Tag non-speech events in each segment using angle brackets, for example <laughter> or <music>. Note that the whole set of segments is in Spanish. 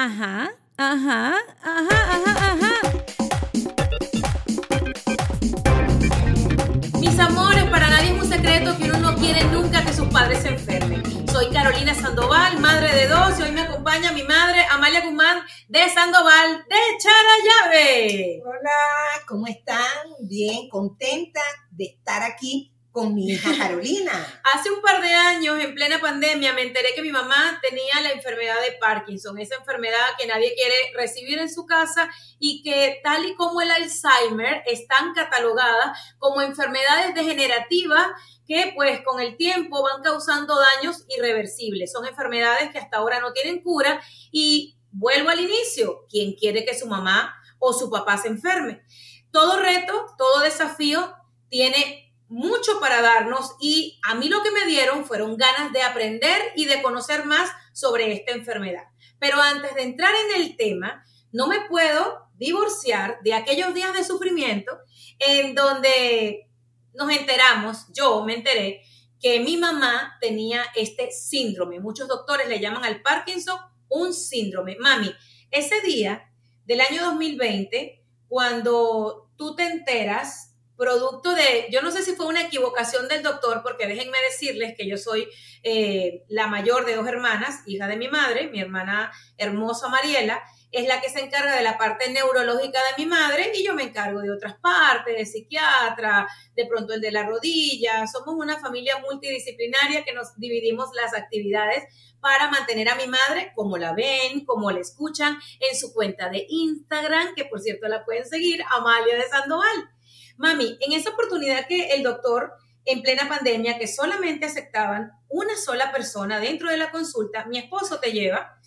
Ajá, ajá, ajá, ajá, ajá. Mis amores, para nadie es un secreto que uno no quiere nunca que sus padres se enfermen. Soy Carolina Sandoval, madre de dos, y hoy me acompaña mi madre Amalia Guzmán de Sandoval de Charallave. Hola, ¿cómo están? Bien, contenta de estar aquí con mi hija <laughs> Carolina. Hace un par de años, en plena pandemia, me enteré que mi mamá tenía la enfermedad de Parkinson, esa enfermedad que nadie quiere recibir en su casa y que tal y como el Alzheimer están catalogadas como enfermedades degenerativas que pues con el tiempo van causando daños irreversibles. Son enfermedades que hasta ahora no tienen cura y vuelvo al inicio, ¿quién quiere que su mamá o su papá se enferme? Todo reto, todo desafío tiene mucho para darnos y a mí lo que me dieron fueron ganas de aprender y de conocer más sobre esta enfermedad. Pero antes de entrar en el tema, no me puedo divorciar de aquellos días de sufrimiento en donde nos enteramos, yo me enteré, que mi mamá tenía este síndrome. Muchos doctores le llaman al Parkinson un síndrome. Mami, ese día del año 2020, cuando tú te enteras producto de, yo no sé si fue una equivocación del doctor, porque déjenme decirles que yo soy eh, la mayor de dos hermanas, hija de mi madre, mi hermana hermosa Mariela, es la que se encarga de la parte neurológica de mi madre y yo me encargo de otras partes, de psiquiatra, de pronto el de la rodilla. Somos una familia multidisciplinaria que nos dividimos las actividades para mantener a mi madre como la ven, como la escuchan en su cuenta de Instagram, que por cierto la pueden seguir, Amalia de Sandoval. Mami, en esa oportunidad que el doctor en plena pandemia, que solamente aceptaban una sola persona dentro de la consulta, mi esposo te lleva,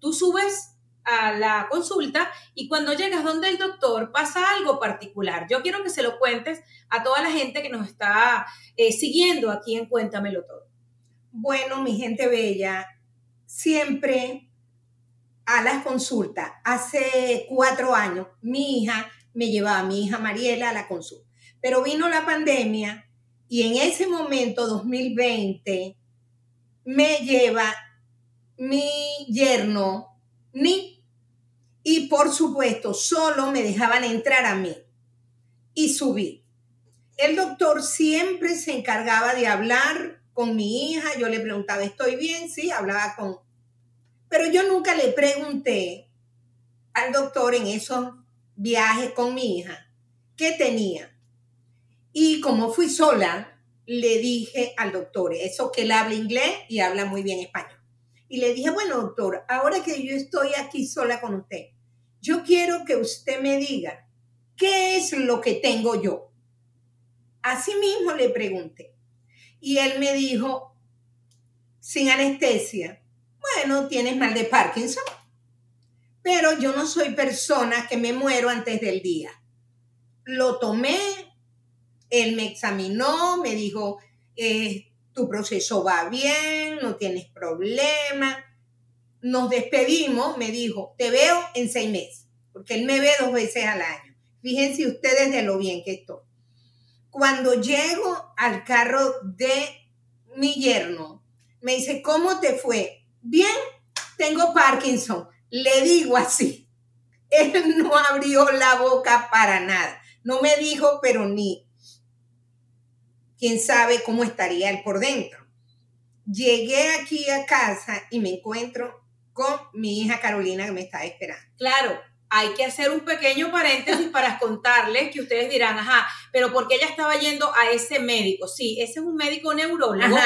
tú subes a la consulta y cuando llegas donde el doctor pasa algo particular. Yo quiero que se lo cuentes a toda la gente que nos está eh, siguiendo aquí en Cuéntamelo Todo. Bueno, mi gente bella, siempre a las consultas, hace cuatro años, mi hija me llevaba mi hija Mariela a la consulta. Pero vino la pandemia y en ese momento, 2020, me lleva mi yerno, ni, y por supuesto, solo me dejaban entrar a mí. Y subí. El doctor siempre se encargaba de hablar con mi hija. Yo le preguntaba, ¿estoy bien? Sí, hablaba con... Pero yo nunca le pregunté al doctor en esos viajes con mi hija qué tenía. Y como fui sola, le dije al doctor, eso que él habla inglés y habla muy bien español. Y le dije, bueno, doctor, ahora que yo estoy aquí sola con usted, yo quiero que usted me diga, ¿qué es lo que tengo yo? Así mismo le pregunté. Y él me dijo, sin anestesia, bueno, tienes mal de Parkinson pero yo no soy persona que me muero antes del día. Lo tomé, él me examinó, me dijo, eh, tu proceso va bien, no tienes problema. Nos despedimos, me dijo, te veo en seis meses, porque él me ve dos veces al año. Fíjense ustedes de lo bien que estoy. Cuando llego al carro de mi yerno, me dice, ¿cómo te fue? Bien, tengo Parkinson le digo así. Él no abrió la boca para nada. No me dijo, pero ni quién sabe cómo estaría él por dentro. Llegué aquí a casa y me encuentro con mi hija Carolina que me está esperando. Claro, hay que hacer un pequeño paréntesis <laughs> para contarles que ustedes dirán, ajá, pero ¿por qué ella estaba yendo a ese médico? Sí, ese es un médico neurólogo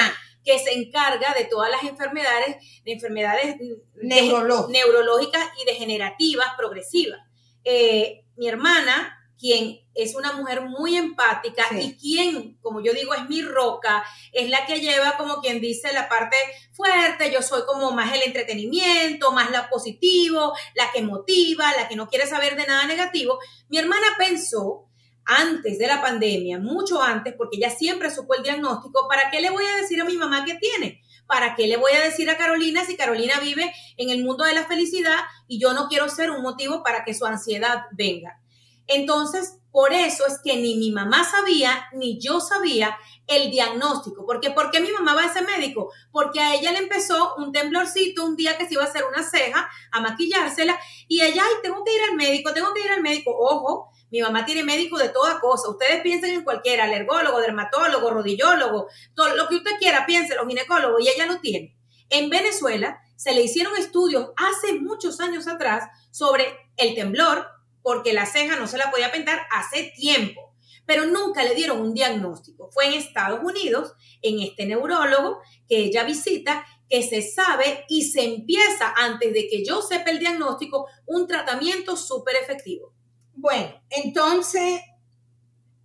que se encarga de todas las enfermedades, de enfermedades neurológicas y degenerativas progresivas. Eh, mi hermana, quien es una mujer muy empática y quien, como yo digo, es mi roca, es la que lleva, como quien dice, la parte fuerte, yo soy como más el entretenimiento, más la positivo, la que motiva, la que no quiere saber de nada negativo. Mi hermana pensó antes de la pandemia, mucho antes, porque ella siempre supo el diagnóstico, ¿para qué le voy a decir a mi mamá que tiene? ¿Para qué le voy a decir a Carolina si Carolina vive en el mundo de la felicidad y yo no quiero ser un motivo para que su ansiedad venga? Entonces, por eso es que ni mi mamá sabía, ni yo sabía el diagnóstico. Porque, ¿Por qué mi mamá va a ese médico? Porque a ella le empezó un temblorcito un día que se iba a hacer una ceja, a maquillársela, y ella, ay, tengo que ir al médico, tengo que ir al médico. Ojo, mi mamá tiene médico de toda cosa. Ustedes piensen en cualquiera, alergólogo, dermatólogo, rodillólogo, todo lo que usted quiera, piénselo, ginecólogo, y ella lo tiene. En Venezuela se le hicieron estudios hace muchos años atrás sobre el temblor, porque la ceja no se la podía pintar hace tiempo, pero nunca le dieron un diagnóstico. Fue en Estados Unidos, en este neurólogo que ella visita, que se sabe y se empieza antes de que yo sepa el diagnóstico, un tratamiento súper efectivo. Bueno, entonces,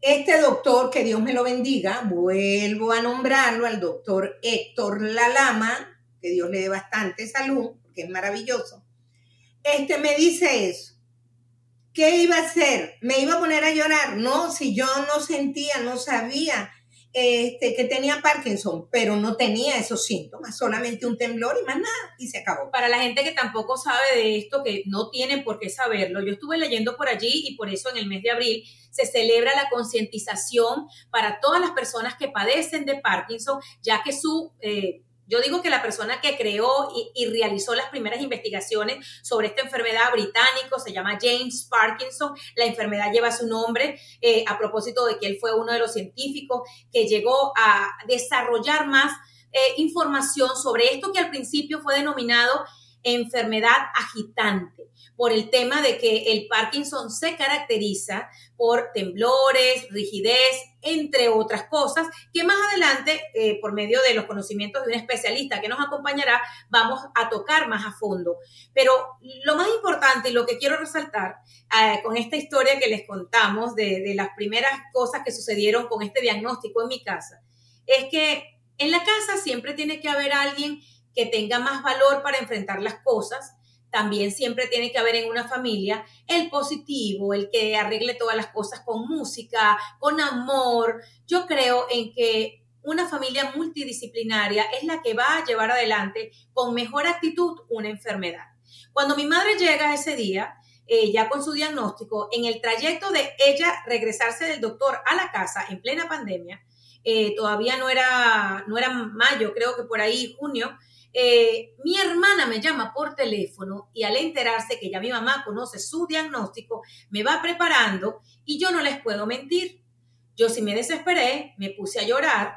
este doctor, que Dios me lo bendiga, vuelvo a nombrarlo al doctor Héctor Lalama, que Dios le dé bastante salud, porque es maravilloso. Este me dice eso. ¿Qué iba a hacer? ¿Me iba a poner a llorar? No, si yo no sentía, no sabía este, que tenía Parkinson, pero no tenía esos síntomas, solamente un temblor y más nada, y se acabó. Para la gente que tampoco sabe de esto, que no tienen por qué saberlo, yo estuve leyendo por allí y por eso en el mes de abril se celebra la concientización para todas las personas que padecen de Parkinson, ya que su... Eh, yo digo que la persona que creó y, realizó las primeras investigaciones sobre esta enfermedad británico se llama James Parkinson. La enfermedad lleva su nombre eh, a propósito de que él fue uno de los científicos que llegó a desarrollar más eh, información sobre esto que al principio fue denominado enfermedad agitante por el tema de que el Parkinson se caracteriza por temblores, rigidez, entre otras cosas, que más adelante, eh, por medio de los conocimientos de un especialista que nos acompañará, vamos a tocar más a fondo. Pero lo más importante y lo que quiero resaltar eh, con esta historia que les contamos de, de las primeras cosas que sucedieron con este diagnóstico en mi casa, es que en la casa siempre tiene que haber alguien que tenga más valor para enfrentar las cosas, también siempre tiene que haber en una familia el positivo, el que arregle todas las cosas con música, con amor. Yo creo en que una familia multidisciplinaria es la que va a llevar adelante con mejor actitud una enfermedad. Cuando mi madre llega ese día, eh, ya con su diagnóstico, en el trayecto de ella regresarse del doctor a la casa en plena pandemia, eh, todavía no era, no era mayo, creo que por ahí junio, eh, mi hermana me llama por teléfono y al enterarse que ya mi mamá conoce su diagnóstico, me va preparando y yo no les puedo mentir. Yo sí me desesperé, me puse a llorar,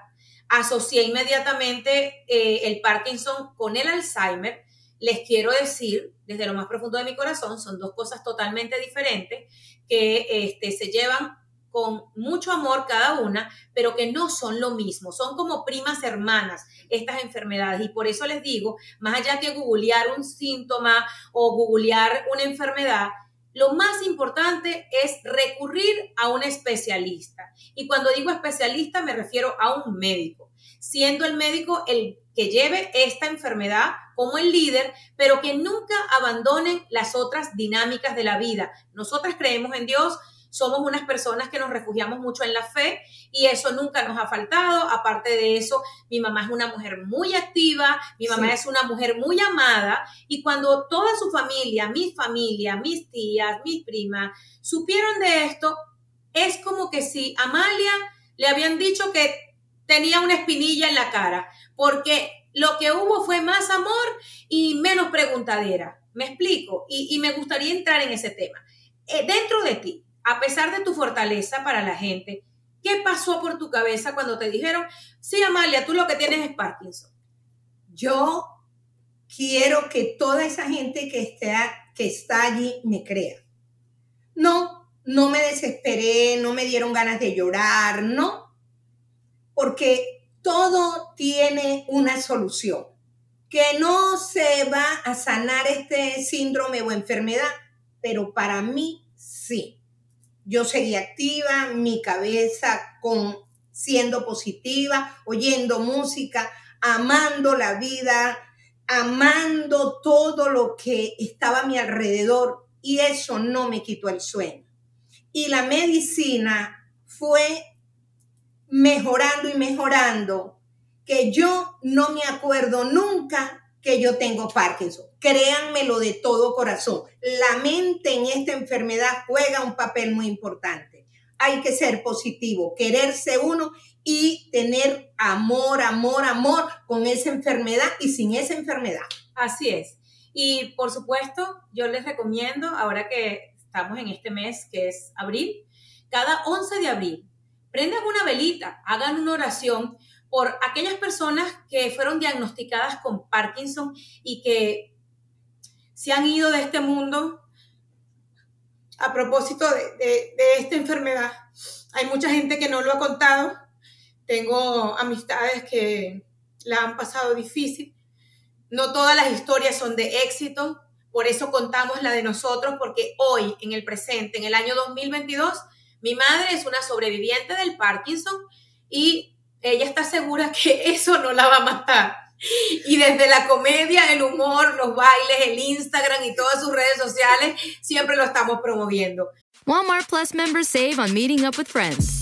asocié inmediatamente eh, el Parkinson con el Alzheimer. Les quiero decir, desde lo más profundo de mi corazón, son dos cosas totalmente diferentes que este, se llevan con mucho amor cada una, pero que no son lo mismo, son como primas hermanas estas enfermedades. Y por eso les digo, más allá que googlear un síntoma o googlear una enfermedad, lo más importante es recurrir a un especialista. Y cuando digo especialista me refiero a un médico, siendo el médico el que lleve esta enfermedad como el líder, pero que nunca abandonen las otras dinámicas de la vida. Nosotras creemos en Dios, somos unas personas que nos refugiamos mucho en la fe y eso nunca nos ha faltado. Aparte de eso, mi mamá es una mujer muy activa, mi mamá es una mujer muy amada y cuando toda su familia, mi familia, mis tías, mis primas, supieron de esto, es como que si Amalia le habían dicho que tenía una espinilla en la cara, porque lo que hubo fue más amor y menos preguntadera. Me explico y, y me gustaría entrar en ese tema. Eh, dentro de ti, a pesar de tu fortaleza para la gente, ¿qué pasó por tu cabeza cuando te dijeron, sí, Amalia, tú lo que tienes es Parkinson? Yo quiero que toda esa gente que que está allí me crea. No, no me desesperé, no me dieron ganas de llorar, no, porque todo tiene una solución. Que no se va a sanar este síndrome o enfermedad, pero para mí sí yo seguí activa, mi cabeza con siendo positiva, oyendo música, amando la vida, amando todo lo que estaba a mi alrededor y eso no me quitó el sueño. Y la medicina fue mejorando y mejorando que yo no me acuerdo nunca que yo tengo Parkinson. Créanmelo de todo corazón. La mente en esta enfermedad juega un papel muy importante. Hay que ser positivo, quererse uno y tener amor, amor, amor con esa enfermedad y sin esa enfermedad. Así es. Y por supuesto, yo les recomiendo, ahora que estamos en este mes que es abril, cada 11 de abril, prendan una velita, hagan una oración por aquellas personas que fueron diagnosticadas con Parkinson y que se han ido de este mundo a propósito de, esta enfermedad. Hay mucha gente que no lo ha contado. Tengo amistades que la han pasado difícil. No todas las historias son de éxito. Por eso contamos la de nosotros, porque hoy, en el presente, en el año 2022, mi madre es una sobreviviente del Parkinson y ella está segura que <laughs> eso no la va a matar. Y desde la comedia, el humor, los bailes, el Instagram y todas sus redes sociales, siempre lo estamos promoviendo. Walmart Plus members save on meeting up with friends.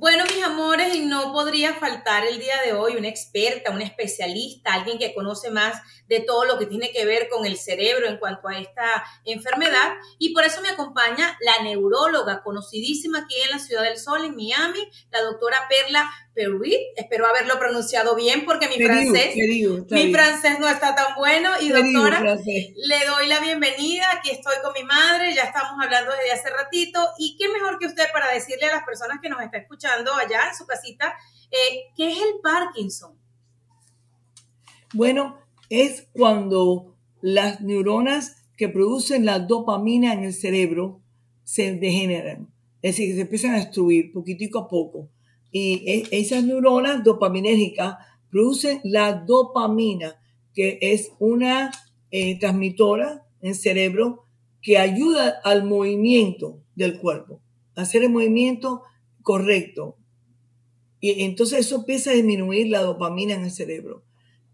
Bueno, mis amores, y no podría faltar el día de hoy una experta, una especialista, alguien que conoce más de todo lo que tiene que ver con el cerebro en cuanto a esta enfermedad. Y por eso me acompaña la neuróloga conocidísima aquí en la Ciudad del Sol, en Miami, la doctora Perla Perruit. Espero haberlo pronunciado bien porque mi francés, mi francés no está tan bueno. Y doctora, le doy la bienvenida. Aquí estoy con mi madre, ya estamos hablando desde hace ratito. Y qué mejor que usted para decirle a las personas que nos están escuchando allá en su casita, eh, ¿qué es el Parkinson? Bueno, es cuando las neuronas que producen la dopamina en el cerebro se degeneran, es decir, que se empiezan a destruir poquitico a poco. Y e, esas neuronas dopaminérgicas producen la dopamina, que es una eh, transmitora en cerebro que ayuda al movimiento del cuerpo, a hacer el movimiento correcto. Y entonces eso empieza a disminuir la dopamina en el cerebro.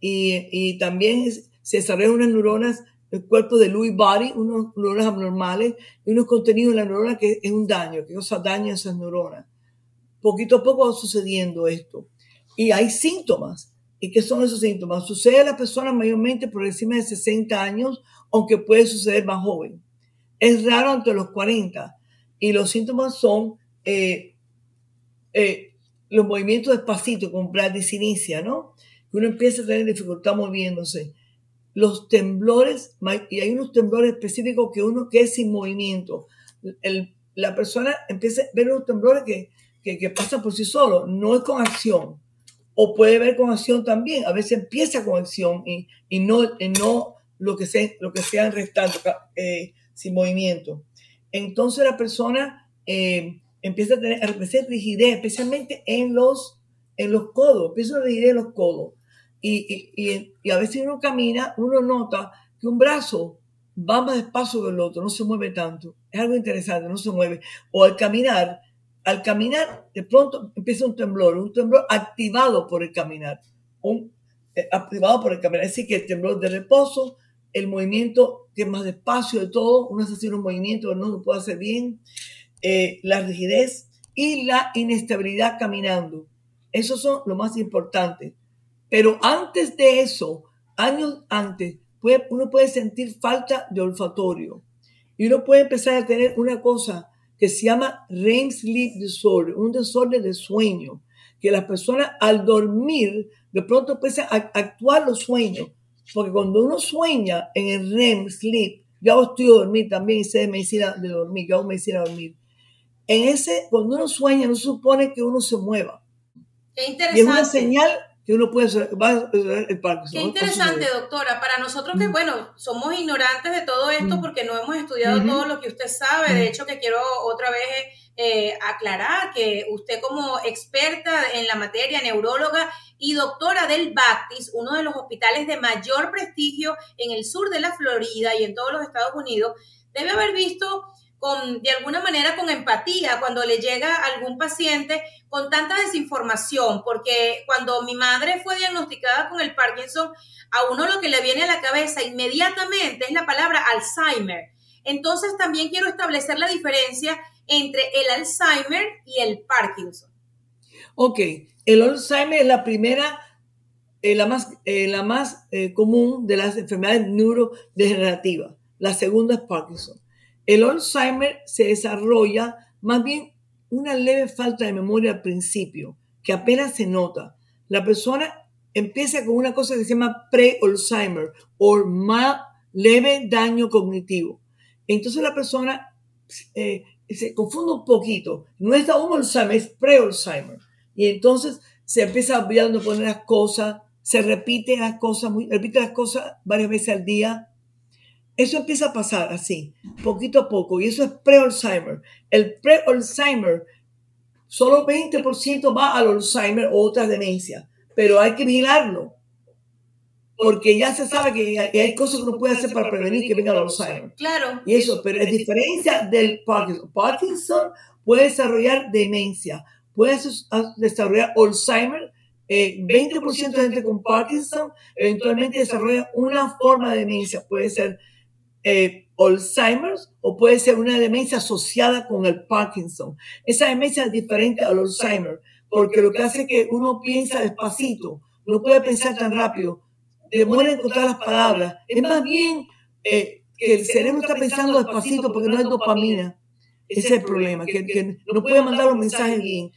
Y, y también se desarrollan unas neuronas, el cuerpo de Lewy body, unas neuronas abnormales y unos contenidos en la neurona que es un daño, que causa daño a esas neuronas. Poquito a poco va sucediendo esto. Y hay síntomas. ¿Y qué son esos síntomas? Sucede a las personas mayormente por encima de 60 años, aunque puede suceder más joven. Es raro entre los 40. Y los síntomas son eh, eh, los movimientos despacitos, con bradicinesia, ¿no? Que uno empieza a tener dificultad moviéndose. Los temblores, y hay unos temblores específicos que uno que es sin movimiento. la persona empieza a ver unos temblores que que, pasa por sí solo, no es con acción. O puede ver con acción también, a veces empieza con acción y, y no, no lo que sea, lo que sea restante, eh, sin movimiento. Entonces la persona eh, empieza a tener a rigidez, especialmente en los, en los codos, empieza a rigidez en los codos. Y, y, y, a veces uno camina, uno nota que un brazo va más despacio que el otro, no se mueve tanto. Es algo interesante, no se mueve. O al caminar, al caminar, de pronto empieza un temblor, un temblor activado por el caminar, un, eh, activado por el caminar. Es decir, que el temblor de reposo, el movimiento que es más despacio de todo, uno hace así un movimiento no lo puede hacer bien, eh, la rigidez y la inestabilidad caminando. Esos son lo más importante. Pero antes de eso, años antes, uno puede sentir falta de olfatorio y uno puede empezar a tener una cosa que se llama REM Sleep Disorder, un desorden de sueño, que las personas al dormir de pronto empiezan a actuar los sueños, porque cuando uno sueña en el REM Sleep, yo hago estudio de dormir también y sé de medicina de dormir, yo hago medicina de dormir. En ese, cuando uno sueña, no se supone que uno se mueva. Qué interesante. Y es una señal que uno puede va el Qué interesante, doctora. Para nosotros que, bueno, somos ignorantes de todo esto porque no hemos estudiado todo lo que usted sabe. De hecho, que quiero otra vez eh, aclarar que usted como experta en la materia, neuróloga y doctora del Baptist, uno de los hospitales de mayor prestigio en el sur de la Florida y en todos los Estados Unidos, debe haber visto de alguna manera con empatía cuando le llega algún paciente con tanta desinformación, porque cuando mi madre fue diagnosticada con el Parkinson, a uno lo que le viene a la cabeza inmediatamente es la palabra Alzheimer. Entonces también quiero establecer la diferencia entre el Alzheimer y el Parkinson. Ok, el Alzheimer es la primera, eh, la más, eh, la más eh, común de las enfermedades neurodegenerativas. La segunda es Parkinson. El Alzheimer se desarrolla más bien una leve falta de memoria al principio, que apenas se nota. La persona empieza con una cosa que se llama pre-Alzheimer o más leve daño cognitivo. Entonces la persona se confunde un poquito. No es aún Alzheimer, es pre-Alzheimer. Y entonces se empieza olvidando poner las cosas, se repite las cosas, repite las cosas varias veces al día. Eso empieza a pasar así, poquito a poco, y eso es pre-Alzheimer. El pre-Alzheimer, solo 20% va al Alzheimer o otras demencias, pero hay que vigilarlo porque ya se sabe que hay cosas que uno puede hacer para prevenir que venga el Alzheimer. Claro. Y eso, pero es diferencia del Parkinson. Parkinson puede desarrollar demencia, puede desarrollar Alzheimer. 20% eh, de gente con Parkinson eventualmente desarrolla una forma de demencia. Puede ser eh, Alzheimer o puede ser una demencia asociada con el Parkinson. Esa demencia es diferente al Alzheimer porque lo que hace es que uno piensa despacito, no puede pensar tan rápido demora en encontrar las palabras. Es más bien eh, que el cerebro está pensando despacito porque no hay dopamina. Ese es el problema, que, no puede mandar los mensajes bien,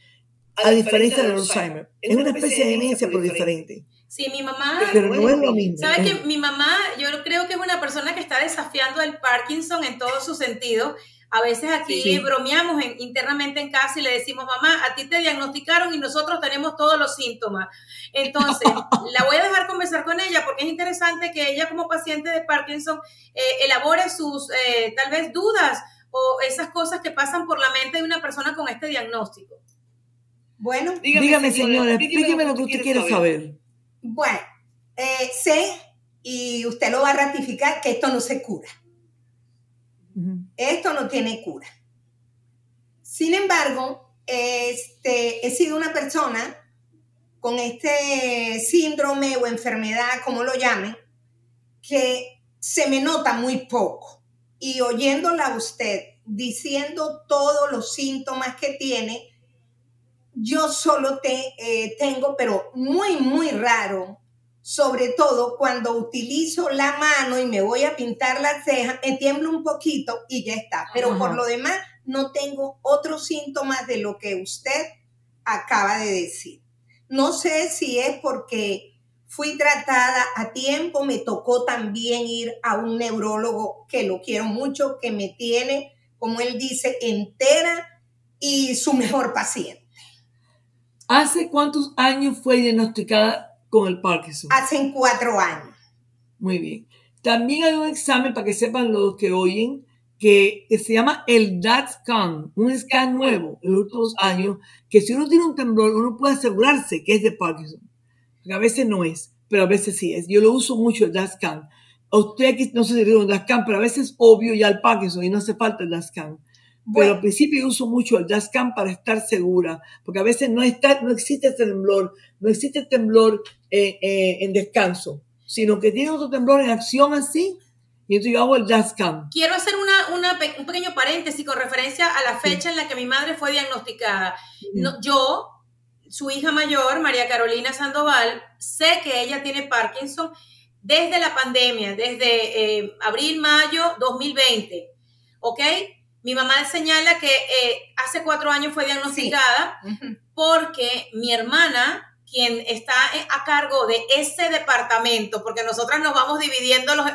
a diferencia del Alzheimer. Es una especie de demencia, pero diferente. Sí, mi mamá. Pero no es lo mismo. ¿Sabes que mi mamá, yo creo que es una persona que está desafiando el Parkinson en todo su sentido? A veces aquí bromeamos internamente en casa y le decimos, mamá, a ti te diagnosticaron y nosotros tenemos todos los síntomas. Entonces, <laughs> la voy a dejar conversar con ella porque es interesante que ella como paciente de Parkinson eh, elabore sus eh, tal vez dudas o esas cosas que pasan por la mente de una persona con este diagnóstico. Bueno, dígame, señora, explíqueme lo que usted quiere saber. Bueno, eh, sé, y usted lo va a ratificar, que esto no se cura. Esto no tiene cura. Sin embargo, este, he sido una persona con este síndrome o enfermedad, como lo llamen, que se me nota muy poco. Y oyéndola a usted diciendo todos los síntomas que tiene, yo solo te, eh, tengo, pero muy, muy raro, sobre todo cuando utilizo la mano y me voy a pintar la ceja, me tiemblo un poquito y ya está. Pero por lo demás, no tengo otros síntomas de lo que usted acaba de decir. No sé si es porque fui tratada a tiempo, me tocó también ir a un neurólogo que lo quiero mucho, que me tiene, como él dice, entera y su mejor paciente. ¿Hace cuántos años fue diagnosticada con el Parkinson? Hace cuatro años. Muy bien. También hay un examen para que sepan los que oyen que se llama el DAT-SCAN, un scan nuevo en los últimos años, que si uno tiene un temblor, uno puede asegurarse que es de Parkinson. Porque a veces no es, pero a veces sí es. Yo lo uso mucho el DAT-SCAN. A usted aquí no se le un DAT-SCAN, pero a veces es obvio ya el Parkinson y no hace falta el DAT-SCAN. Pero al principio uso mucho el DASCAN para estar segura, porque a veces no, está, no existe temblor, no existe temblor eh, eh, en descanso, sino que tiene otro temblor en acción así, y entonces yo hago el DASCAN. Quiero hacer una, una, un pequeño paréntesis con referencia a la fecha en la que mi madre fue diagnosticada. yo, su hija mayor, María Carolina Sandoval, sé que ella tiene Parkinson desde la pandemia, desde eh, abril, mayo 2020. ¿Ok? Mi mamá señala que eh, hace cuatro años fue diagnosticada porque mi hermana, quien está a cargo de ese departamento, porque nosotras nos vamos dividiendo los,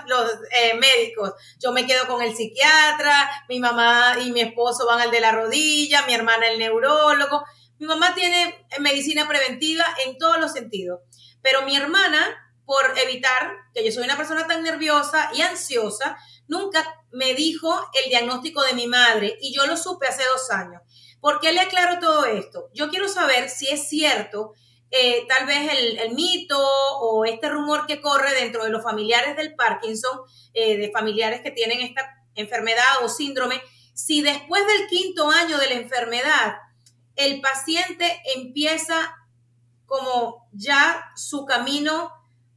eh, médicos. Yo me quedo con el psiquiatra, mi mamá y mi esposo van al de la rodilla, mi hermana el neurólogo. Mi mamá tiene medicina preventiva en todos los sentidos, pero mi hermana, por evitar que yo soy una persona tan nerviosa y ansiosa, nunca me dijo el diagnóstico de mi madre y yo lo supe hace dos años. ¿Por qué le aclaro todo esto? Yo quiero saber si es cierto, eh, tal vez el, mito o este rumor que corre dentro de los familiares del Parkinson, eh, de familiares que tienen esta enfermedad o síndrome, si después del quinto año de la enfermedad el paciente empieza como ya su camino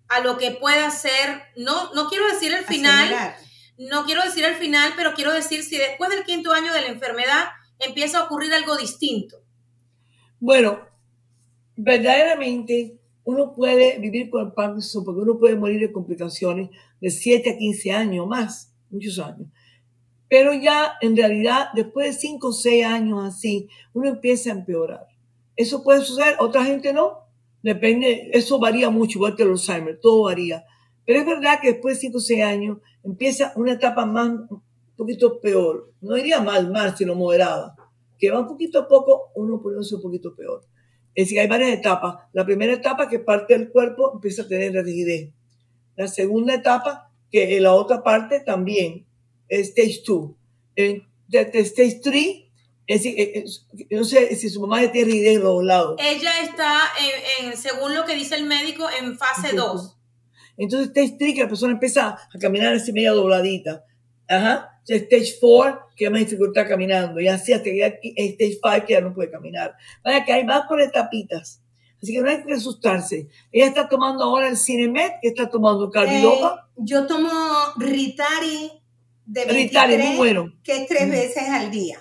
a lo que pueda ser, no, no quiero decir el final, no quiero decir el final, pero quiero decir si después del quinto año de la enfermedad empieza a ocurrir algo distinto. Bueno, verdaderamente uno puede vivir con el Parkinson porque uno puede morir de complicaciones de 7 a 15 años más, muchos años. Pero ya en realidad, después de 5 o 6 años así, uno empieza a empeorar. Eso puede suceder, otra gente no. Depende, eso varía mucho, igual que el Alzheimer, todo varía. Pero es verdad que después de 5 o 6 años empieza una etapa más, un poquito peor. No diría mal, mal, sino moderada. Que va un poquito a poco, uno poniéndose un poquito peor. Es decir, hay varias etapas. La primera etapa, que parte del cuerpo empieza a tener rigidez. La segunda etapa, que en la otra parte también, es stage 2. En stage 3, es decir, eh, no sé si su mamá tiene rigidez en los lados. Ella está, en, en, según lo que dice el médico, en fase 2. Entonces, stage 3, que la persona empieza a caminar así media dobladita. Ajá. Stage 4, que hay más dificultad caminando. Y así hasta que stage 5, que ya no puede caminar. Vaya que hay más por etapitas. Así que no hay que asustarse. Ella está tomando ahora el Cinemet, que está tomando carbidopa. Eh, yo tomo Ritari de 23, Ritari, muy bueno. que es tres veces al día.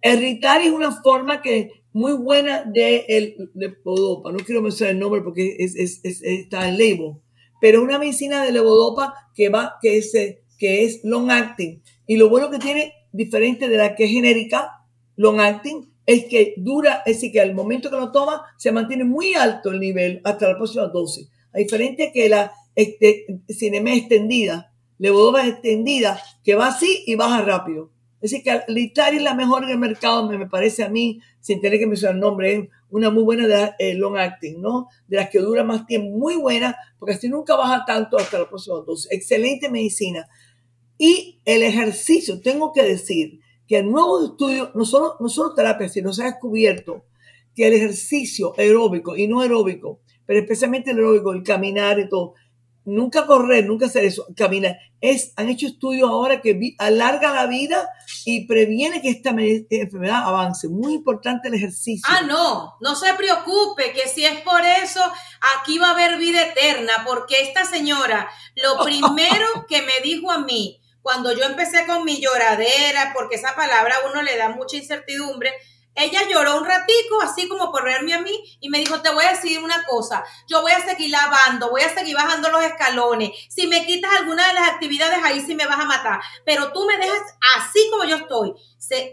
El Ritari es una forma que muy buena de, el, de Podopa. No quiero mencionar el nombre porque es, es, es, está en label. Pero una medicina de levodopa que va, que es, que es long acting. Y lo bueno que tiene, diferente de la que es genérica, long acting, es que dura, es decir, que al momento que lo toma, se mantiene muy alto el nivel hasta la próxima dosis. A diferencia que la este, cinema extendida, levodopa extendida, que va así y baja rápido. Es decir, que Litari es la mejor en el mercado, me, me parece a mí, sin tener que mencionar el nombre, es una muy buena de eh, long acting, ¿no? De las que dura más tiempo, muy buena, porque así nunca baja tanto hasta la próxima dosis. Excelente medicina. Y el ejercicio, tengo que decir que en nuevos estudios, no solo, no solo terapia, sino se ha descubierto que el ejercicio aeróbico y no aeróbico, pero especialmente el aeróbico, el caminar y todo, nunca correr, nunca hacer eso, caminar. Es, han hecho estudios ahora que vi, alarga la vida y previene que esta enfermedad avance. Muy importante el ejercicio. Ah, no, no se preocupe, que si es por eso, aquí va a haber vida eterna, porque esta señora, lo <laughs> primero que me dijo a mí, cuando yo empecé con mi lloradera, porque esa palabra a uno le da mucha incertidumbre, ella lloró un ratico, así como por verme a mí, y me dijo, te voy a decir una cosa, yo voy a seguir lavando, voy a seguir bajando los escalones, si me quitas alguna de las actividades, ahí sí me vas a matar, pero tú me dejas así como yo estoy.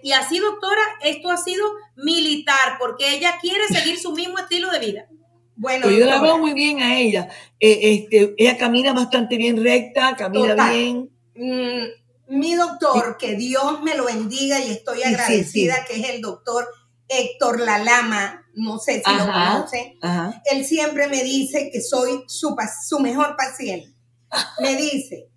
Y así, doctora, esto ha sido militar, porque ella quiere <laughs> seguir su mismo estilo de vida. Bueno, pues yo la veo muy bien a ella. Eh, este, ella camina bastante bien recta, camina Total. bien. Mm, mi doctor, que Dios me lo bendiga y estoy agradecida, sí, sí. que es el doctor Héctor Lalama, no sé si ajá, lo conoce, ajá. él siempre me dice que soy su, su mejor paciente. Me dice,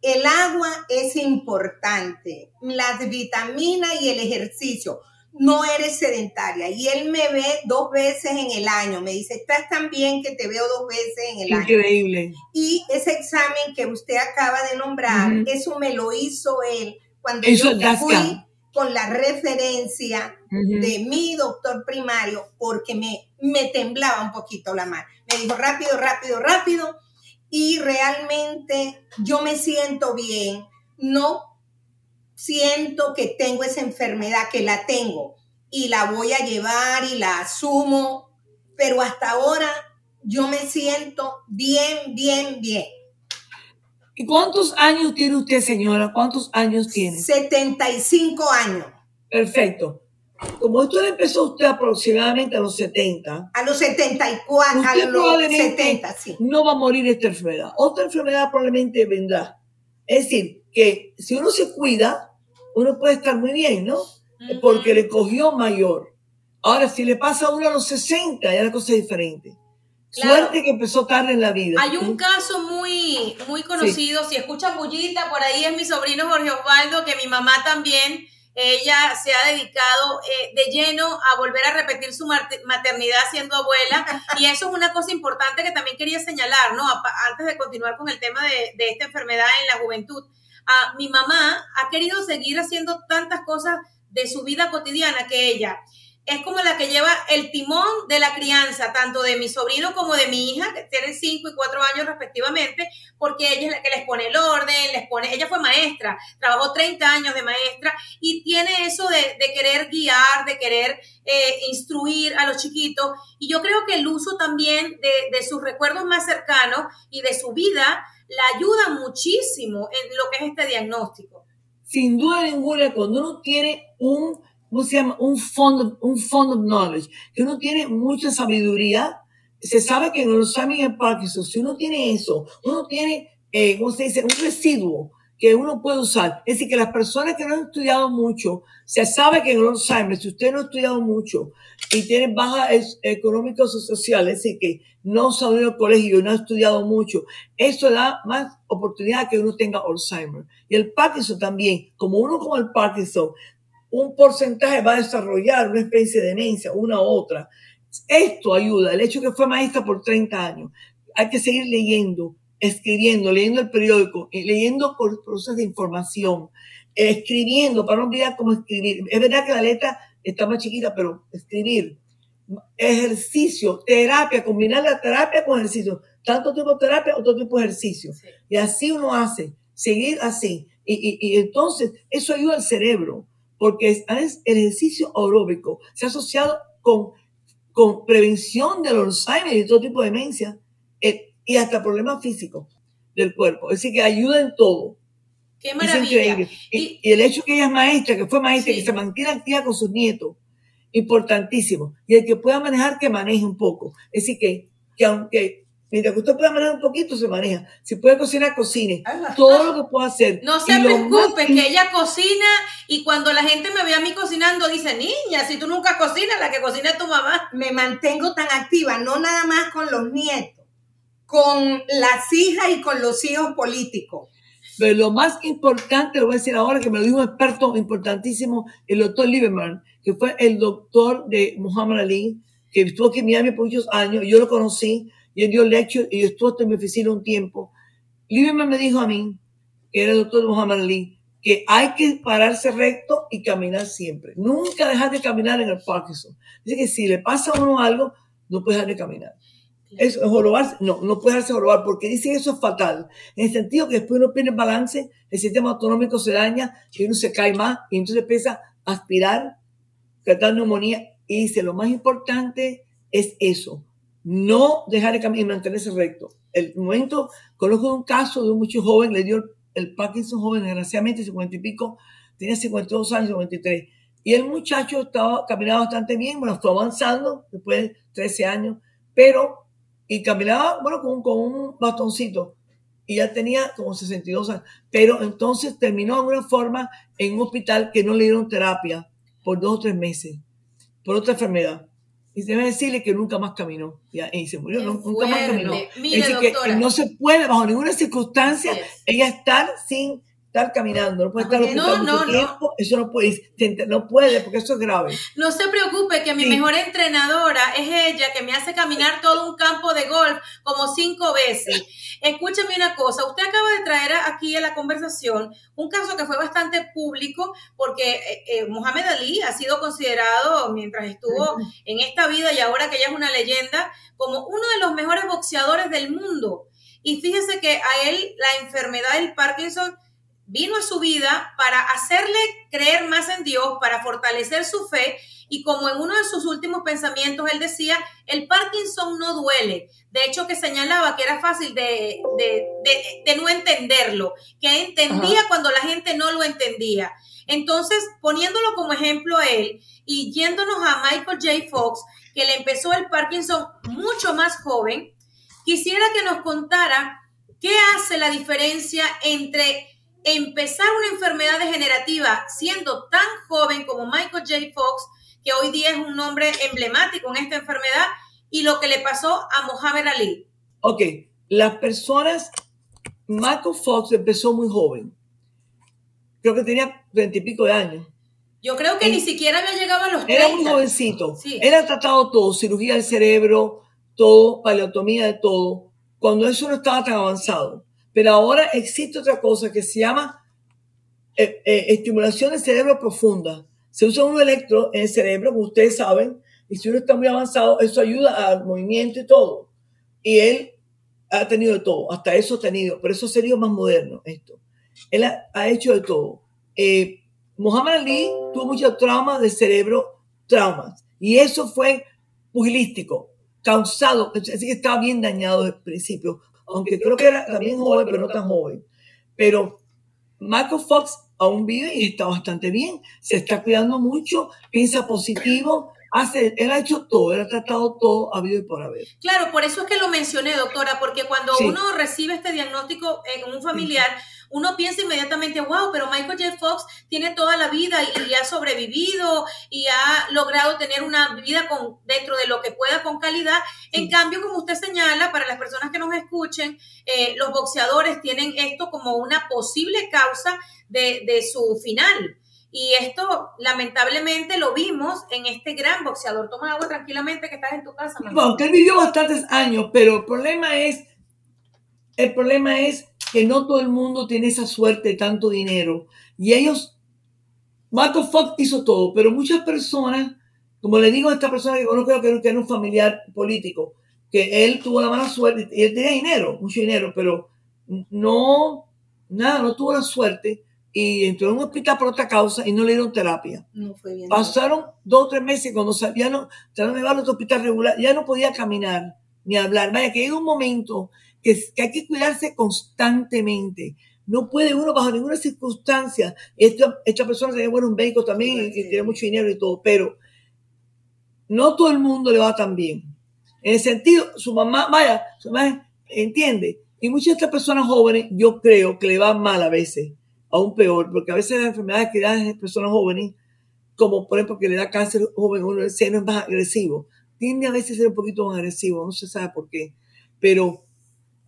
el agua es importante, las vitaminas y el ejercicio. No eres sedentaria. Y él me ve dos veces en el año. Me dice, estás tan bien que te veo dos veces en el Increíble. año. Increíble. Y ese examen que usted acaba de nombrar, uh -huh. eso me lo hizo él cuando eso yo fui con la referencia uh -huh. de mi doctor primario porque me, me temblaba un poquito la mano. Me dijo rápido, rápido, rápido y realmente yo me siento bien. No siento que tengo esa enfermedad, que la tengo y la voy a llevar y la asumo, pero hasta ahora yo me siento bien, bien, bien. ¿Y cuántos años tiene usted, señora? ¿Cuántos años tiene? 75 años. Perfecto. Como esto le empezó usted aproximadamente a los 70. A los 74, usted a los 70, sí. No va a morir esta enfermedad. Otra enfermedad probablemente vendrá. Es decir, que si uno se cuida, uno puede estar muy bien, ¿no? Porque le cogió mayor. Ahora, si le pasa a uno a los 60, ya la cosa es diferente. Claro. Suerte que empezó tarde en la vida. Hay un caso muy, muy conocido, sí. si escuchan bullita, por ahí es mi sobrino Jorge Osvaldo, que mi mamá también ella se ha dedicado eh, de lleno a volver a repetir su maternidad siendo abuela y eso es una cosa importante que también quería señalar, ¿no? Antes de continuar con el tema de, de esta enfermedad en la juventud. A mi mamá ha querido seguir haciendo tantas cosas de su vida cotidiana que ella es como la que lleva el timón de la crianza, tanto de mi sobrino como de mi hija, que tienen 5 y 4 años respectivamente, porque ella es la que les pone el orden, les pone, ella fue maestra, trabajó 30 años de maestra y tiene eso de, querer guiar, de querer eh, instruir a los chiquitos. Y yo creo que el uso también de, de sus recuerdos más cercanos y de su vida la ayuda muchísimo en lo que es este diagnóstico. Sin duda ninguna, cuando uno tiene un ¿cómo se llama? Un fund, un fund of knowledge, que uno tiene mucha sabiduría. Se sabe que en el Alzheimer y el Parkinson, si uno tiene eso, uno tiene, eh, ¿cómo se dice? Un residuo que uno puede usar. Es decir, que las personas que no han estudiado mucho, se sabe que en el Alzheimer, si usted no ha estudiado mucho y tiene bajas económicas o sociales, es decir, que no ha salido del colegio no ha estudiado mucho, eso da más oportunidad que uno tenga Alzheimer. Y el Parkinson también, como uno con el Parkinson un porcentaje va a desarrollar una especie de demencia, una u otra. Esto ayuda, el hecho que fue maestra por 30 años. Hay que seguir leyendo, escribiendo, leyendo el periódico, eh, leyendo por procesos de información, escribiendo, para no olvidar cómo escribir. Es verdad que la letra está más chiquita, pero escribir, ejercicio, terapia, combinar la terapia con ejercicio, tanto tipo de terapia, otro tipo de ejercicio. Y así uno hace, seguir así. Y, y entonces eso ayuda al cerebro porque el ejercicio aeróbico se ha asociado con, con prevención del Alzheimer y todo tipo de demencia eh, y hasta problemas físicos del cuerpo. Es decir, que ayuda en todo. Qué maravilla. Y, el hecho que ella es maestra, que fue maestra, que se mantiene activa con sus nietos, importantísimo. Y el que pueda manejar, que maneje un poco. Es decir, que, que aunque Mientras que usted pueda manejar un poquito, se maneja. Si puede cocinar, cocine. Todo lo que pueda hacer. No se preocupe, que ella cocina y cuando la gente me ve a mí cocinando, dice, niña, si tú nunca cocinas, la que cocina es tu mamá. Me mantengo tan activa, no nada más con los nietos, con las hijas y con los hijos políticos. Pero lo más importante, lo voy a decir ahora, que me lo dijo un experto importantísimo, el doctor Lieberman, que fue el doctor de Muhammad Ali, que estuvo aquí en Miami por muchos años, yo lo conocí, él dio lecture y yo estuve en mi oficina un tiempo. Lieberman me dijo a mí, que era el doctor Muhammad Ali, que hay que pararse recto y caminar siempre. Nunca dejar de caminar en el Parkinson. Dice que si le pasa a uno algo, no puede dejar de caminar. Eso es jorobarse, no, no puede dejarse jorobar porque dice eso es fatal. En el sentido que después uno pierde balance, el sistema autonómico se daña y uno se cae más y entonces empieza a aspirar, tratar neumonía. Y dice, lo más importante es eso, no dejar de caminar y mantenerse recto. El momento, conozco un caso de un muchacho joven, le dio el, Parkinson joven, desgraciadamente, 50 y pico, tenía 52 años, 53. Y el muchacho estaba caminando bastante bien, bueno, fue avanzando después de 13 años, pero, y caminaba, bueno, con, con un bastoncito, y ya tenía como 62 años, pero entonces terminó de alguna forma en un hospital que no le dieron terapia por dos o tres meses, por otra enfermedad y debe decirle que nunca más caminó. y se murió, nunca más caminó. Mire, doctora. que no se puede, bajo ninguna circunstancia, ella estar sin estar caminando, no puede estar no, no, tiempo, no. eso no puede, no puede porque eso es grave. No se preocupe que mi mejor entrenadora es ella que me hace caminar todo un campo de golf como cinco veces. Escúcheme una cosa, usted acaba de traer aquí a la conversación un caso que fue bastante público porque eh, eh, Mohamed Ali ha sido considerado mientras estuvo en esta vida y ahora que ya es una leyenda como uno de los mejores boxeadores del mundo. Y fíjese que a él la enfermedad del Parkinson vino a su vida para hacerle creer más en Dios, para fortalecer su fe. Y como en uno de sus últimos pensamientos él decía, el Parkinson no duele. De hecho, que señalaba que era fácil de, no entenderlo, que entendía cuando la gente no lo entendía. Entonces, poniéndolo como ejemplo a él y yéndonos a Michael J. Fox, que le empezó el Parkinson mucho más joven, quisiera que nos contara qué hace la diferencia entre empezar una enfermedad degenerativa siendo tan joven como Michael J. Fox, que hoy día es un nombre emblemático en esta enfermedad, y lo que le pasó a Mohamed Ali. Ok, las personas, Michael Fox empezó muy joven, creo que tenía treinta y pico de años, Yo creo que ni siquiera había llegado a los 30. Era muy jovencito. Sí. Ha tratado todo, cirugía del cerebro, todo, paleotomía de todo, cuando eso no estaba tan avanzado. Pero ahora existe otra cosa que se llama eh, eh, estimulación del cerebro profunda. Se usa un electro en el cerebro, como ustedes saben, y si uno está muy avanzado, eso ayuda al movimiento y todo. Y él ha tenido de todo, hasta eso ha tenido, pero eso sería más moderno esto. Él ha, hecho de todo. Eh, Muhammad Ali tuvo muchos traumas del cerebro, traumas, y eso fue pugilístico, causado, así que estaba bien dañado desde principio, aunque creo que era también joven, pero no tan joven. Pero Michael Fox aún vive y está bastante bien, se está cuidando mucho, piensa positivo, hace, él ha hecho todo, él ha tratado todo habido y por haber. Claro, por eso es que lo mencioné, doctora, porque cuando Sí. uno recibe este diagnóstico en un familiar, uno piensa inmediatamente, wow, pero Michael J. Fox tiene toda la vida y, y ha sobrevivido y ha logrado tener una vida con, dentro de lo que pueda con calidad. En Sí. cambio, como usted señala, para las personas que nos escuchen, eh, los boxeadores tienen esto como una posible causa de, de su final. Y esto, lamentablemente, lo vimos en este gran boxeador. Toma agua tranquilamente que estás en tu casa, mamá. Bueno, que él vivió bastantes años, pero el problema es, el problema es que no todo el mundo tiene esa suerte tanto dinero. Y ellos, Michael Fox hizo todo, pero muchas personas, como le digo a esta persona que conozco que, era un familiar político, que él tuvo la mala suerte, y él tenía dinero, mucho dinero, pero no, nada, no tuvo la suerte y entró en un hospital por otra causa y no le dieron terapia. No fue bien. Pasaron dos o tres meses cuando ya no, trataron de llevarlo a otro hospital regular, ya no podía caminar ni hablar. Vaya, que llega un momento que, hay que cuidarse constantemente. No puede uno bajo ninguna circunstancia. Esta, esta persona tenía buenos médicos también y, y tiene mucho dinero y todo, pero no todo el mundo le va tan bien. En el sentido, su mamá, vaya, su mamá entiende. Y muchas de estas personas jóvenes, yo creo que le va mal a veces, aún peor, porque a veces las enfermedades que dan las personas jóvenes, como por ejemplo que le da cáncer joven, uno el seno es más agresivo, tiende a veces a ser un poquito más agresivo, no se sabe por qué. Pero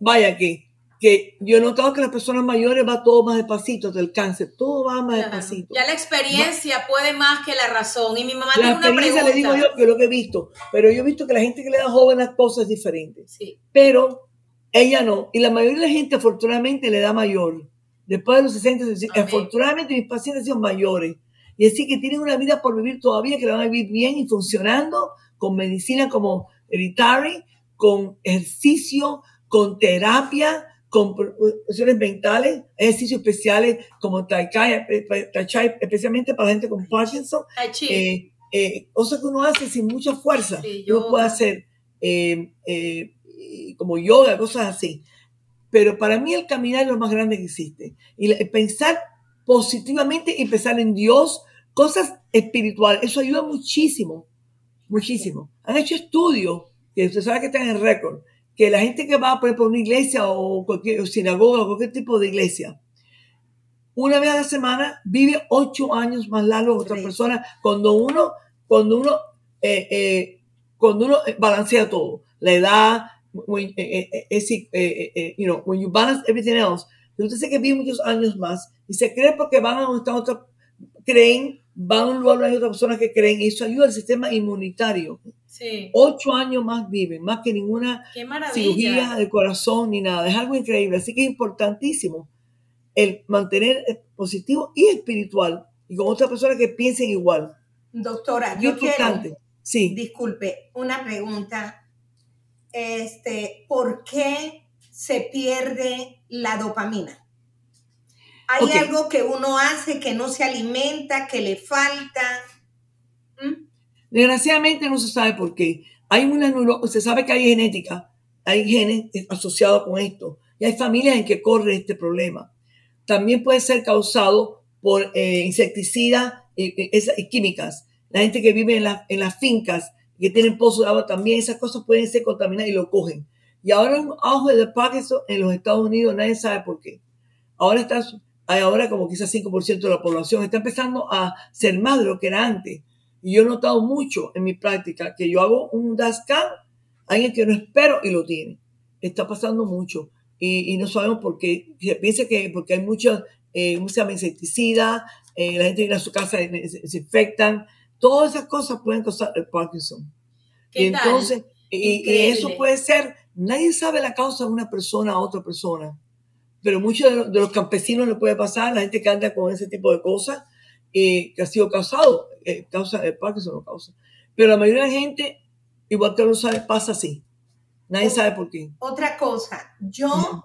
vaya que, que yo he notado que las personas mayores va todo más despacito del cáncer, todo va más despacito. Ya la experiencia puede más que la razón. Y mi mamá La tiene una experiencia pregunta. le digo yo que lo que he visto, pero yo he visto que la gente que le da joven las cosas es diferente. Sí. Pero ella no. Y la mayoría de la gente afortunadamente le da mayor. Después de los 60, Amén. afortunadamente mis pacientes son mayores. Y así que tienen una vida por vivir todavía, que la van a vivir bien y funcionando, con medicina como Hereditary, con ejercicio, con terapia, con cuestiones mentales, ejercicios especiales como Tai Chi, eh, Tai Chi, especialmente para gente con Parkinson, Tai Chi. eh, eh, cosas que uno hace sin mucha fuerza. Sí, uno puede hacer eh, eh, y como yoga, cosas así. Pero para mí el caminar es lo más grande que existe. Y pensar positivamente y pensar en Dios, cosas espirituales, eso ayuda muchísimo, muchísimo. Han hecho estudios, que usted sabe que están en récord, que la gente que va por ejemplo, a una iglesia o cualquier o sinagoga o cualquier tipo de iglesia, una vez a la semana vive ocho años más largo que otra Sí. persona cuando uno, cuando uno, eh, eh, cuando uno eh, balancea todo, la edad, when, eh, eh, eh, you know, when you balance everything else, usted sé que vive muchos años más y se cree porque van a donde están otras, creen, van a un lugar donde hay otras personas que creen y eso ayuda al sistema inmunitario. Sí. Ocho años más viven, más que ninguna cirugía del corazón ni nada. Es algo increíble. Así que es importantísimo el mantener el positivo y espiritual y con otras personas que piensen igual. Doctora, yo quiero, importante. Sí. disculpe, una pregunta. Este, ¿por qué se pierde la dopamina? ¿Hay algo que uno hace que no se alimenta, que le falta? ¿Mm? Desgraciadamente no se sabe por qué. Hay una se sabe que hay genética, hay genes asociados con esto y hay familias en que corre este problema. También puede ser causado por eh, insecticidas y, y esas- y químicas. La gente que vive en, la- en las fincas, que tienen pozos de agua, también esas cosas pueden ser contaminadas y lo cogen. Y ahora un auge de Parkinson en los Estados Unidos, nadie sabe por qué. Ahora está, ahora como quizás 5% de la población está empezando a ser más de lo que era antes. Y yo he notado mucho en mi práctica que yo hago un DASCAN, alguien que no espero y lo tiene. Está pasando mucho. Y, y no sabemos por qué. Se piensa que porque hay muchos, eh, ¿cómo se llama? Insecticidas, eh, la gente viene a su casa y se, se infectan. Todas esas cosas pueden causar el Parkinson. ¿Qué y tal? entonces, y, eso puede ser, nadie sabe la causa de una persona a otra persona, pero muchos de los, de los campesinos le puede pasar, la gente que anda con ese tipo de cosas, eh, que ha sido causado, eh, causa el Parkinson lo causa. Pero la mayoría de la gente, igual que no sabe, pasa así. Nadie sabe por qué. Otra cosa, yo, Ujú.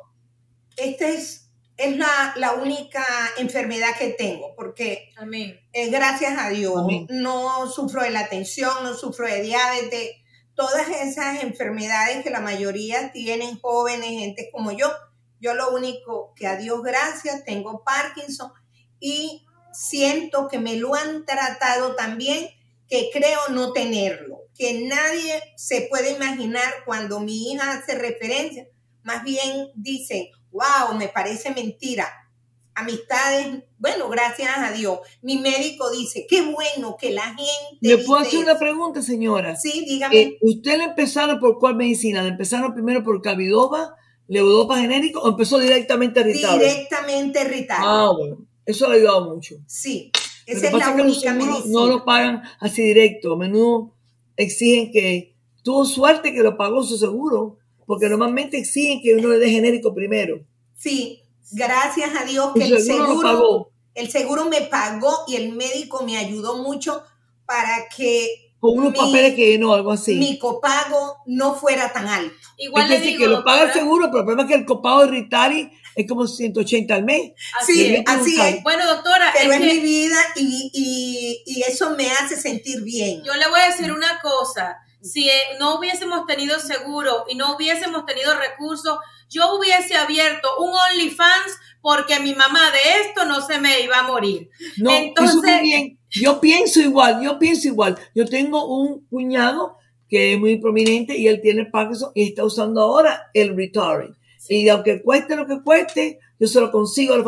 esta es, es la, la única enfermedad que tengo, porque Amén. eh, gracias a Dios Amén. no sufro de la tensión, no sufro de diabetes, todas esas enfermedades que la mayoría tienen jóvenes, gente como yo. Yo lo único que a Dios gracias tengo Parkinson y siento que me lo han tratado también, que creo no tenerlo, que nadie se puede imaginar cuando mi hija hace referencia, más bien dice, wow, me parece mentira. Amistades, bueno, gracias a Dios. Mi médico dice, qué bueno que la gente... ¿Le puedo hacer una eso". pregunta, señora? Sí, dígame. Eh, ¿Usted le empezaron por cuál medicina? ¿Le empezaron primero por Cabidopa, Levodopa genérico o empezó directamente a Ritalin? Directamente irritable. Ah, bueno. Eso le ha ayudado mucho. Sí, Lo esa es la es que los única medicina. no lo pagan así directo. A menudo exigen que tuvo suerte que lo pagó su seguro, porque normalmente exigen que uno le dé genérico primero. Sí, gracias a Dios que el seguro lo seguro, pagó el seguro me pagó y el médico me ayudó mucho para que con unos mi- papeles que llenó, algo así. mi copago no fuera tan alto. Igual es le decir, digo, que lo paga el seguro, pero el problema es que el copago de Ritari es como 180 al mes. así Sí, es. así es. Bueno, doctora, Pero es es que mi vida y, y- y eso me hace sentir bien. yo le voy a decir una cosa. Si eh, no hubiésemos tenido seguro y no hubiésemos tenido recursos, yo hubiese abierto un OnlyFans porque mi mamá de esto no se me iba a morir. No, Entonces- eso bien. Yo pienso igual, yo pienso igual. Yo tengo un cuñado que es muy prominente y él tiene Parkinson y está usando ahora el Ritari. Y aunque cueste lo que cueste, yo se lo consigo a los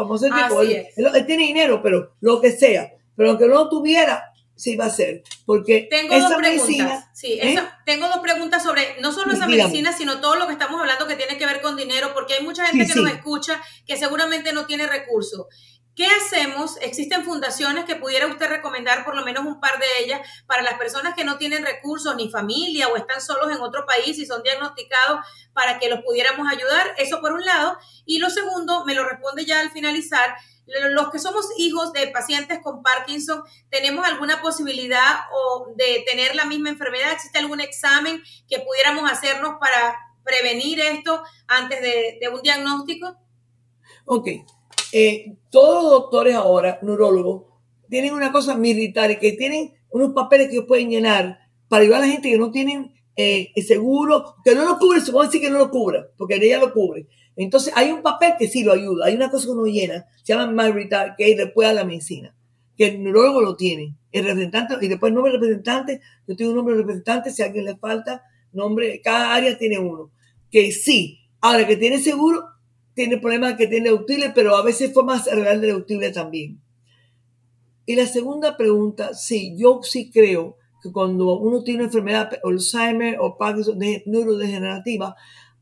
es. él- él tiene dinero, pero lo que sea. Pero aunque no lo tuviera, sí va a ser. Porque Tengo esa dos preguntas. medicina, sí, ¿eh? esa- tengo dos preguntas sobre no solo esa Dígame. medicina, sino todo lo que estamos hablando que tiene que ver con dinero, porque hay mucha gente Sí, que nos escucha que seguramente no tiene recursos. ¿Qué hacemos? Existen fundaciones que pudiera usted recomendar, por lo menos un par de ellas, para las personas que no tienen recursos ni familia o están solos en otro país y son diagnosticados para que los pudiéramos ayudar. Eso por un lado. Y lo segundo, me lo responde ya al finalizar. Los que somos hijos de pacientes con Parkinson, ¿tenemos alguna posibilidad o de tener la misma enfermedad? ¿Existe algún examen que pudiéramos hacernos para prevenir esto antes de, un diagnóstico? Ok. Eh, todos los doctores ahora, neurólogos, tienen una cosa militar que tienen unos papeles que ellos pueden llenar para ayudar a la gente que no tienen eh, seguro, que no lo cubre, se puede decir que no lo cubra, porque ella lo cubre. Entonces hay un papel que sí lo ayuda, hay una cosa que uno llena, se llama MyRetire, que después da la medicina, que el neurólogo lo tiene, el representante, y después el nombre del representante, yo tengo un nombre representante, si a alguien le falta, nombre, cada área tiene uno, que sí, ahora que tiene seguro, tiene problemas que tiene deductible, pero a veces fue más real de deductible también. Y la segunda pregunta, sí, yo sí creo que cuando uno tiene una enfermedad, Alzheimer o Parkinson de- neurodegenerativa,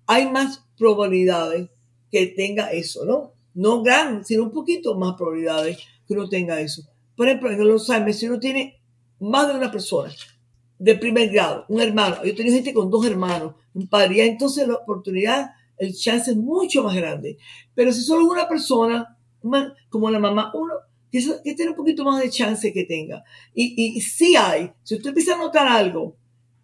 hay más probabilidades que tenga eso, ¿no? No gran, sino un poquito más probabilidades que uno tenga eso. Por ejemplo, en el Alzheimer, si uno tiene más de una persona de primer grado, un hermano, yo tenido gente con dos hermanos, un padre, entonces la oportunidad, el chance es mucho más grande. Pero si solo una persona, como la mamá, uno, que, que tiene un poquito más de chance que tenga. Y, sí hay, si usted empieza a notar algo,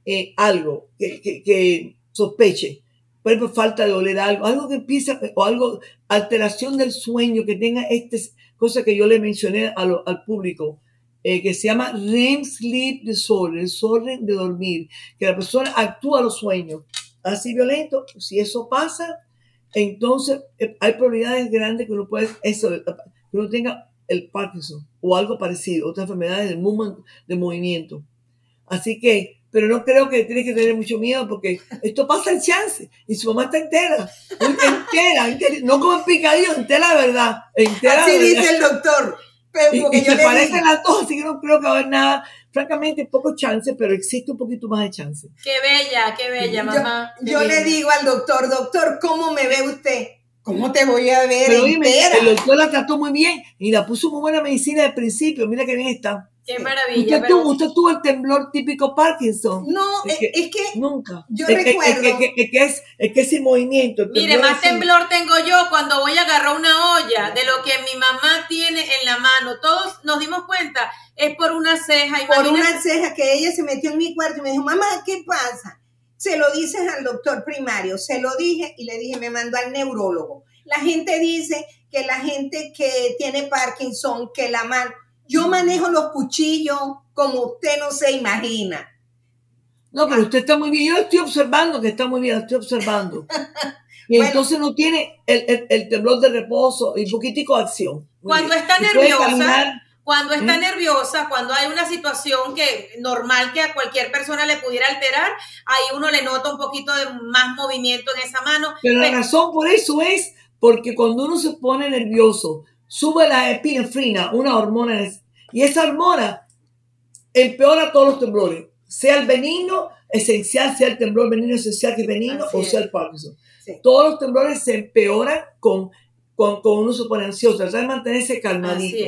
eh, algo que sospeche, por ejemplo, falta de oler algo, algo que empieza, o algo, alteración del sueño, que tenga estas cosas que yo le mencioné lo- al público, eh, que se llama REM Sleep Disorder, desorden de dormir, que la persona actúa los sueños así violento, si eso pasa, entonces eh, hay probabilidades grandes que uno puede, eso, que uno tenga el Parkinson o algo parecido, otras enfermedades del movimiento. Así que, pero no creo que tiene que tener mucho miedo porque esto pasa el chance y su mamá está entera, entera, entera, no como picadillo, entera de verdad, entera Así de verdad. dice el doctor. Pero Y, porque y yo se le parecen digo, las dos, así que no creo que va a haber nada. Francamente, poco chance, pero existe un poquito más de chance. Qué bella, qué bella, mamá. yo, qué yo le digo al doctor, doctor, ¿cómo me ve usted? ¿Cómo te voy a ver Pero dime, el doctor la trató muy bien y la puso muy buena medicina al principio. Mira que bien está. Qué maravilla. Usted, pero- tuvo, usted tuvo el temblor típico Parkinson. No, Es es, que- es que Nunca. Yo es, recuerdo- Es que, es que- es que es, es que es sin movimiento. el Mire, más temblor tengo yo cuando voy a agarrar una olla de lo que mi mamá tiene en la mano. Todos nos dimos cuenta, es por una ceja. por imagínese- una ceja que ella se metió en mi cuarto y me dijo, mamá, ¿qué pasa? Se lo dices al doctor primario, se lo dije y le dije, me mandó al neurólogo. La gente dice que la gente que tiene Parkinson, que la mano, yo manejo los cuchillos como usted no se imagina. No, pero usted está muy bien. Yo estoy observando que está muy bien, lo estoy observando. <laughs> Y Bueno. entonces no tiene el, el, el temblor de reposo y poquitico de acción. Muy Cuando bien. está nerviosa. Cuando está ¿Mm? nerviosa, cuando hay una situación que normal que a cualquier persona le pudiera alterar, ahí uno le nota un poquito de más movimiento en esa mano. Pero la Pe- razón por eso es porque cuando uno se pone nervioso, sube la epinefrina, una hormona, y esa hormona empeora todos los temblores, sea el benigno esencial, sea el temblor benigno esencial que es benigno Así o sea el Parkinson. Sí. Todos los temblores se empeoran con, con, con uno se pone ansioso, tratar de mantenerse calmadito.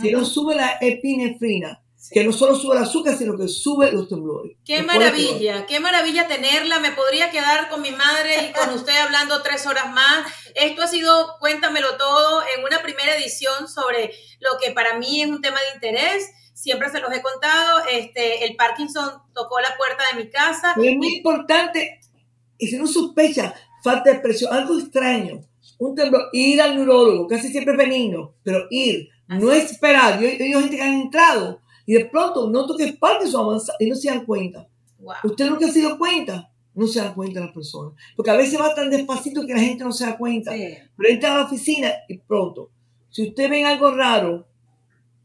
Si no sube la epinefrina, Sí. que no solo sube el azúcar, sino que sube los temblores. Qué peor. maravilla, qué maravilla tenerla. Me podría quedar con mi madre y con <laughs> usted hablando tres horas más. Esto ha sido Cuéntamelo Todo en una primera edición sobre lo que para mí es un tema de interés. Siempre se los he contado. Este, el Parkinson tocó la puerta de mi casa. Es muy importante, y si no sospecha, falta de expresión, algo extraño, un temblor, ir al neurólogo, casi siempre es benigno, pero ir, no Así es. esperar. Yo, yo hay gente que han entrado y de pronto noto que es Parkinson avanza y no se dan cuenta. Wow. Usted nunca se dio cuenta, no se dan cuenta las personas, porque a veces va tan despacito que la gente no se da cuenta. Sí. Pero entra a la oficina y pronto, si usted ven algo raro,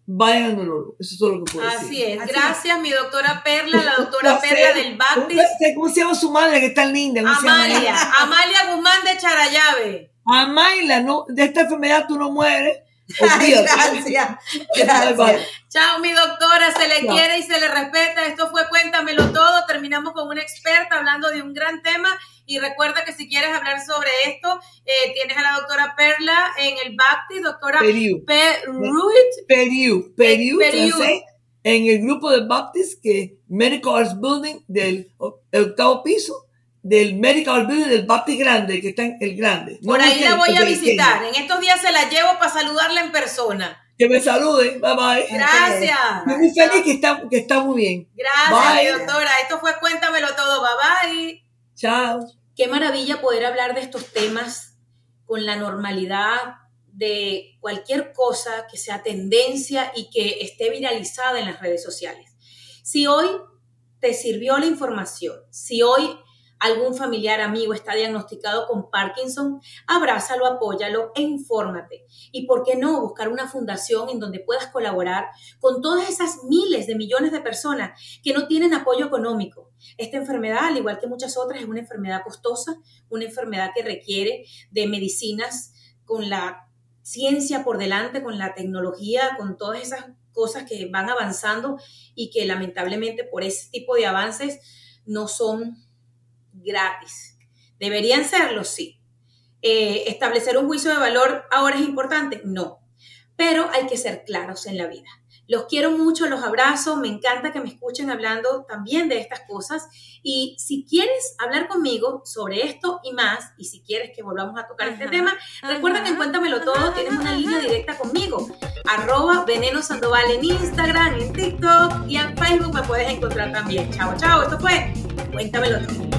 vayan al neurólogo. Eso es todo lo que puedo decir. Así es. Así Gracias, mi doctora Perla, la doctora. Perla del Baptist. ¿Cómo se llama su madre que es tan linda? ¿Cómo se llama ella? Amalia, Amalia Guzmán de Charayave. Amaila, no, de esta enfermedad tú no mueres. Ay, gracias, gracias. Chao, mi doctora, se le Chao. quiere y se le respeta. Esto fue Cuéntamelo Todo. Terminamos con una experta hablando de un gran tema. Y recuerda que si quieres hablar sobre esto, eh, tienes a la doctora Perla en el Baptist, doctora Periu, Perruit. Periu, Periu, Periu. francés, en el grupo de Baptist, que Medical Arts Building del octavo piso, del Medical Building del Baptist grande, que está en el grande. No Por ahí la voy a pequeño. visitar. En estos días se la llevo para saludarla en persona. Que me saluden, bye bye. Gracias. Estoy muy feliz que está, que está muy bien. Gracias, Bye. doctora. Esto fue Cuéntamelo Todo. Bye bye. Chao. Qué maravilla poder hablar de estos temas con la normalidad de cualquier cosa que sea tendencia y que esté viralizada en las redes sociales. Si hoy te sirvió la información, si hoy algún familiar, amigo está diagnosticado con Parkinson, abrázalo, apóyalo e infórmate. Y por qué no buscar una fundación en donde puedas colaborar con todas esas miles de millones de personas que no tienen apoyo económico. Esta enfermedad, al igual que muchas otras, es una enfermedad costosa, una enfermedad que requiere de medicinas con la ciencia por delante, con la tecnología, con todas esas cosas que van avanzando y que lamentablemente por ese tipo de avances no son gratis. ¿Deberían serlo? Sí. Eh, ¿Establecer un juicio de valor ahora es importante? No. Pero hay que ser claros en la vida. Los quiero mucho, los abrazo, me encanta que me escuchen hablando también de estas cosas y si quieres hablar conmigo sobre esto y más, y si quieres que volvamos a tocar este Ajá, tema, recuerda que en Cuéntamelo Todo ajá, tienes una línea directa conmigo, arroba Veneno Sandoval en Instagram, en TikTok y en Facebook me puedes encontrar también. Chao, chao, esto fue Cuéntamelo Todo.